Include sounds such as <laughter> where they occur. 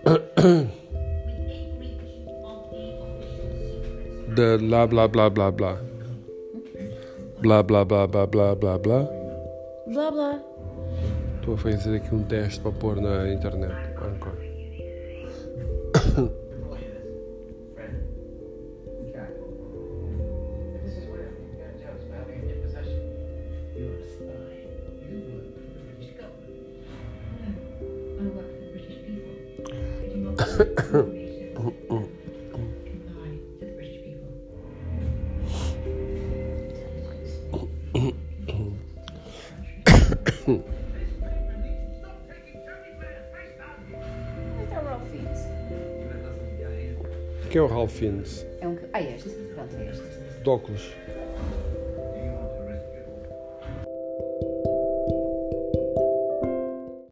<coughs> Da blá blá blá blá blá. Blá blá blá blá blá blá blá. Blá blá. Estou a fazer aqui um teste para pôr na internet. Anchor. <coughs> <coughs> Quem é o Ralph Fiennes? É um. Ah, este. Pronto, é este. De óculos.